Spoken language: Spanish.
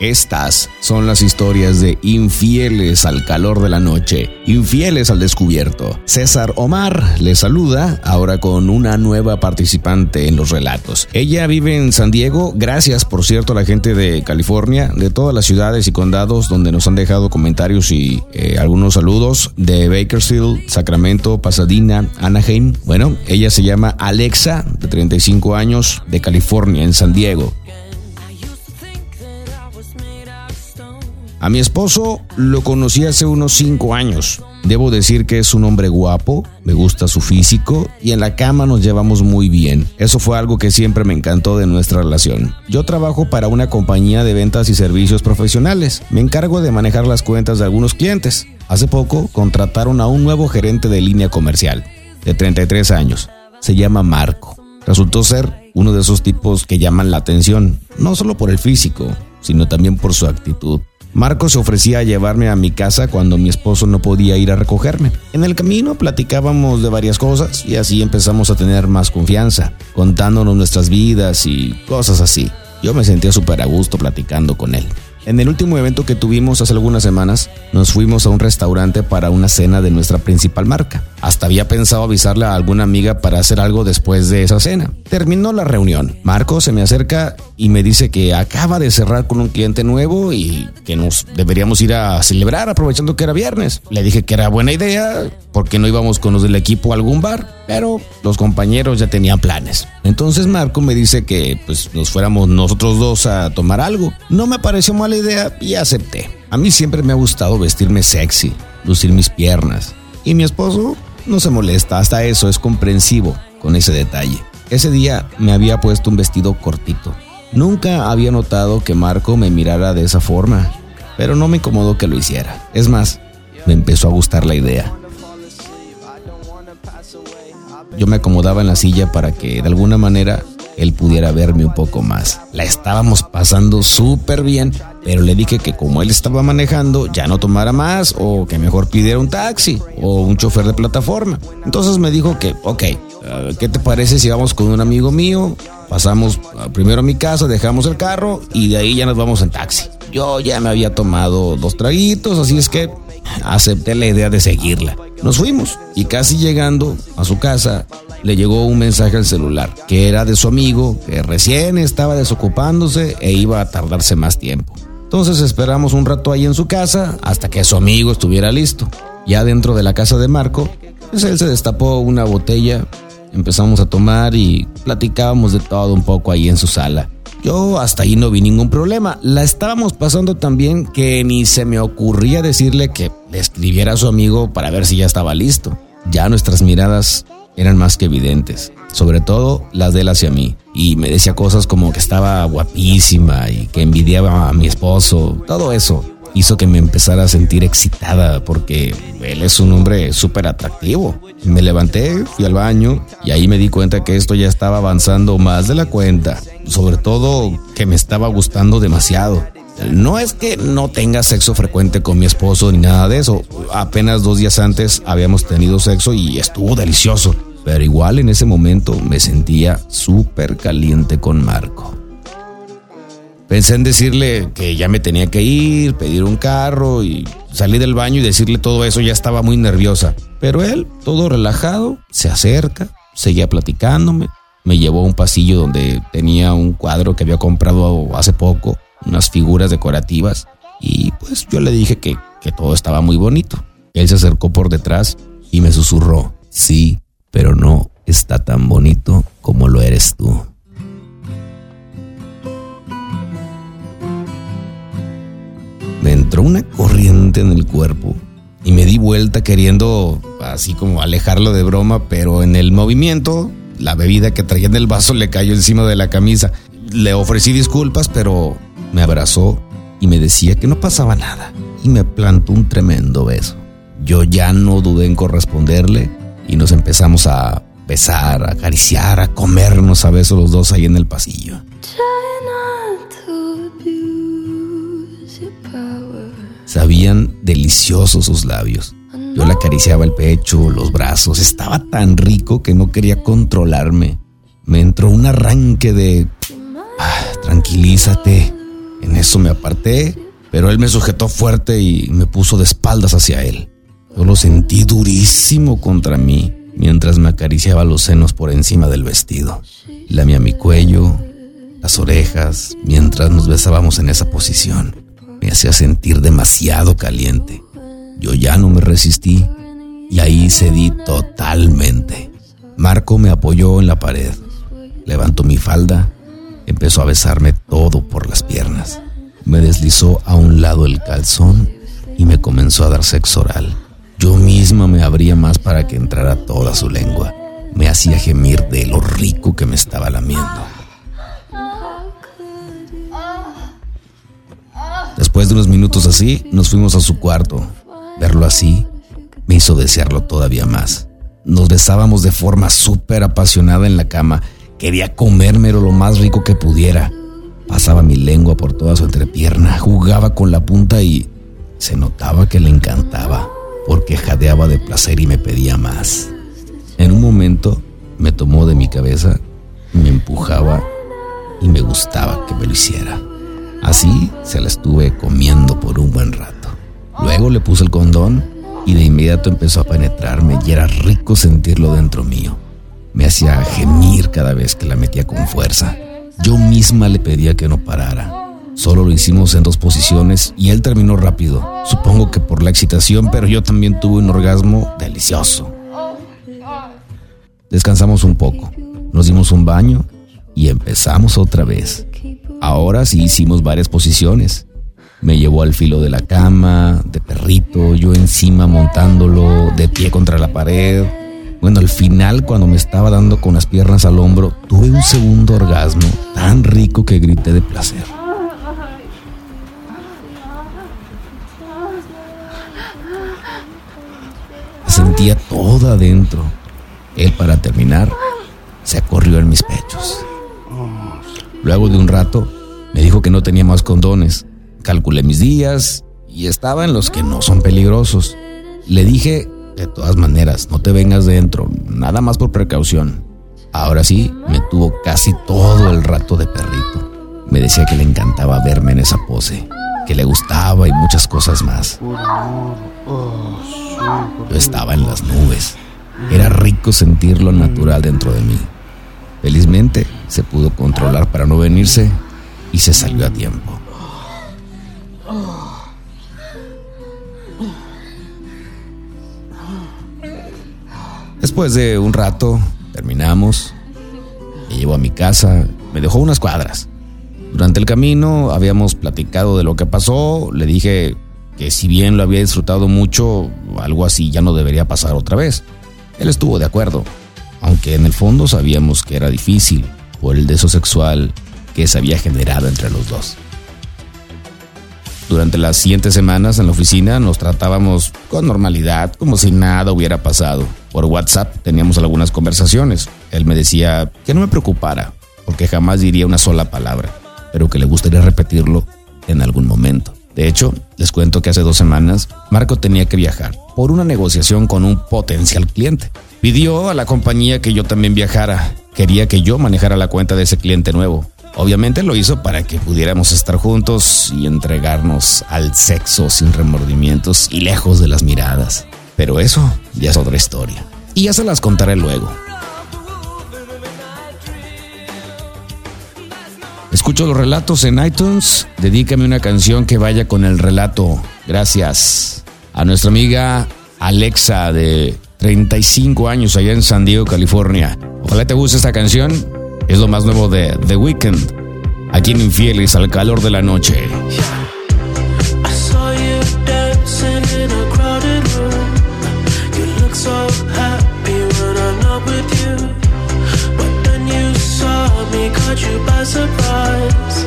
Estas son las historias de infieles al calor de la noche, infieles al descubierto. César Omar les saluda ahora con una nueva participante en los relatos. Ella vive en San Diego, gracias por cierto a la gente de California, de todas las ciudades y condados donde nos han dejado comentarios y eh, algunos saludos de Bakersfield, Sacramento, Pasadena, Anaheim. Bueno, ella se llama Alexa, de 35 años, de California, en San Diego. A mi esposo lo conocí hace unos 5 años. Debo decir que es un hombre guapo, me gusta su físico y en la cama nos llevamos muy bien. Eso fue algo que siempre me encantó de nuestra relación. Yo trabajo para una compañía de ventas y servicios profesionales. Me encargo de manejar las cuentas de algunos clientes. Hace poco contrataron a un nuevo gerente de línea comercial, de 33 años. Se llama Marco. Resultó ser uno de esos tipos que llaman la atención, no solo por el físico, sino también por su actitud. Marco se ofrecía a llevarme a mi casa cuando mi esposo no podía ir a recogerme. En el camino platicábamos de varias cosas y así empezamos a tener más confianza, contándonos nuestras vidas y cosas así. Yo me sentía súper a gusto platicando con él. En el último evento que tuvimos hace algunas semanas, nos fuimos a un restaurante para una cena de nuestra principal marca. Hasta había pensado avisarle a alguna amiga para hacer algo después de esa cena. Terminó la reunión. Marco se me acerca y me dice que acaba de cerrar con un cliente nuevo y que nos deberíamos ir a celebrar aprovechando que era viernes. Le dije que era buena idea porque no íbamos con los del equipo a algún bar, pero los compañeros ya tenían planes. Entonces Marco me dice que pues nos fuéramos nosotros dos a tomar algo. No me pareció mala idea y acepté. A mí siempre me ha gustado vestirme sexy, lucir mis piernas. Y mi esposo no se molesta, hasta eso es comprensivo con ese detalle. Ese día me había puesto un vestido cortito. Nunca había notado que Marco me mirara de esa forma, pero no me incomodó que lo hiciera. Es más, me empezó a gustar la idea. Yo me acomodaba en la silla para que de alguna manera él pudiera verme un poco más. La estábamos pasando súper bien, pero le dije que como él estaba manejando, ya no tomara más o que mejor pidiera un taxi o un chofer de plataforma. Entonces me dijo que, ok, eh, ¿qué te parece si vamos con un amigo mío? Pasamos ah, primero a mi casa, dejamos el carro y de ahí ya nos vamos en taxi. Yo ya me había tomado dos traguitos, así es que acepté la idea de seguirla. Nos fuimos y casi llegando a su casa le llegó un mensaje al celular que era de su amigo que recién estaba desocupándose e iba a tardarse más tiempo. Entonces esperamos un rato ahí en su casa hasta que su amigo estuviera listo. Ya dentro de la casa de Marco, pues él se destapó una botella, empezamos a tomar y platicábamos de todo un poco ahí en su sala. Yo hasta ahí no vi ningún problema. La estábamos pasando tan bien que ni se me ocurría decirle que le escribiera a su amigo para ver si ya estaba listo. Ya nuestras miradas eran más que evidentes, sobre todo las de él hacia mí. Y me decía cosas como que estaba guapísima y que envidiaba a mi esposo. Todo eso hizo que me empezara a sentir excitada porque él es un hombre súper atractivo. Me levanté, fui al baño y ahí me di cuenta que esto ya estaba avanzando más de la cuenta. Sobre todo que me estaba gustando demasiado. No es que no tenga sexo frecuente con mi esposo ni nada de eso. Apenas dos días antes habíamos tenido sexo y estuvo delicioso. Pero igual en ese momento me sentía súper caliente con Marco. Pensé en decirle que ya me tenía que ir, pedir un carro y salí del baño y decirle todo eso, ya estaba muy nerviosa. Pero él, todo relajado, se acerca, seguía platicándome, me llevó a un pasillo donde tenía un cuadro que había comprado hace poco, unas figuras decorativas, y pues yo le dije que, que todo estaba muy bonito. Él se acercó por detrás y me susurró, sí, pero no está tan bonito como lo eres tú. Me entró una corriente en el cuerpo y me di vuelta queriendo así como alejarlo de broma, pero en el movimiento la bebida que traía en el vaso le cayó encima de la camisa. Le ofrecí disculpas, pero me abrazó y me decía que no pasaba nada y me plantó un tremendo beso. Yo ya no dudé en corresponderle y nos empezamos a besar, a acariciar, a comernos a besos los dos ahí en el pasillo. Sabían deliciosos sus labios. Yo le acariciaba el pecho, los brazos. Estaba tan rico que no quería controlarme. Me entró un arranque de... Ah, tranquilízate. En eso me aparté, pero él me sujetó fuerte y me puso de espaldas hacia él. Yo lo sentí durísimo contra mí mientras me acariciaba los senos por encima del vestido. Lamía mi cuello, las orejas, mientras nos besábamos en esa posición. Me hacía sentir demasiado caliente. Yo ya no me resistí y ahí cedí totalmente. Marco me apoyó en la pared, levantó mi falda, empezó a besarme todo por las piernas. Me deslizó a un lado el calzón y me comenzó a dar sexo oral. Yo misma me abría más para que entrara toda su lengua. Me hacía gemir de lo rico que me estaba lamiendo. Después de unos minutos así, nos fuimos a su cuarto. Verlo así me hizo desearlo todavía más. Nos besábamos de forma súper apasionada en la cama. Quería comérmelo lo más rico que pudiera. Pasaba mi lengua por toda su entrepierna, jugaba con la punta y se notaba que le encantaba, porque jadeaba de placer y me pedía más. En un momento me tomó de mi cabeza, me empujaba y me gustaba que me lo hiciera. Así se la estuve comiendo por un buen rato. Luego le puse el condón y de inmediato empezó a penetrarme y era rico sentirlo dentro mío. Me hacía gemir cada vez que la metía con fuerza. Yo misma le pedía que no parara. Solo lo hicimos en dos posiciones y él terminó rápido. Supongo que por la excitación, pero yo también tuve un orgasmo delicioso. Descansamos un poco, nos dimos un baño y empezamos otra vez. Ahora sí hicimos varias posiciones. Me llevó al filo de la cama, de perrito, yo encima montándolo, de pie contra la pared. Bueno, al final, cuando me estaba dando con las piernas al hombro, tuve un segundo orgasmo tan rico que grité de placer. Sentía toda adentro. Él, para terminar, se acorrió en mis pechos. Luego de un rato, me dijo que no tenía más condones. Calculé mis días y estaba en los que no son peligrosos. Le dije, de todas maneras, no te vengas dentro, nada más por precaución. Ahora sí, me tuvo casi todo el rato de perrito. Me decía que le encantaba verme en esa pose, que le gustaba y muchas cosas más. Yo estaba en las nubes. Era rico sentir lo natural dentro de mí. Felizmente se pudo controlar para no venirse y se salió a tiempo. Después de un rato, terminamos. Me llevó a mi casa, me dejó unas cuadras. Durante el camino habíamos platicado de lo que pasó, le dije que si bien lo había disfrutado mucho, algo así ya no debería pasar otra vez. Él estuvo de acuerdo, aunque en el fondo sabíamos que era difícil por el deseo sexual que se había generado entre los dos. Durante las siguientes semanas en la oficina nos tratábamos con normalidad, como si nada hubiera pasado. Por WhatsApp teníamos algunas conversaciones. Él me decía que no me preocupara, porque jamás diría una sola palabra, pero que le gustaría repetirlo en algún momento. De hecho, les cuento que hace dos semanas Marco tenía que viajar por una negociación con un potencial cliente. Pidió a la compañía que yo también viajara. Quería que yo manejara la cuenta de ese cliente nuevo. Obviamente lo hizo para que pudiéramos estar juntos y entregarnos al sexo sin remordimientos y lejos de las miradas. Pero eso ya es otra historia. Y ya se las contaré luego. Escucho los relatos en iTunes. Dedícame una canción que vaya con el relato. Gracias. A nuestra amiga Alexa de 35 años allá en San Diego, California. Ojalá te guste esta canción. Es lo más nuevo de The Weeknd. Aquí en Infieles al calor de la noche. You by surprise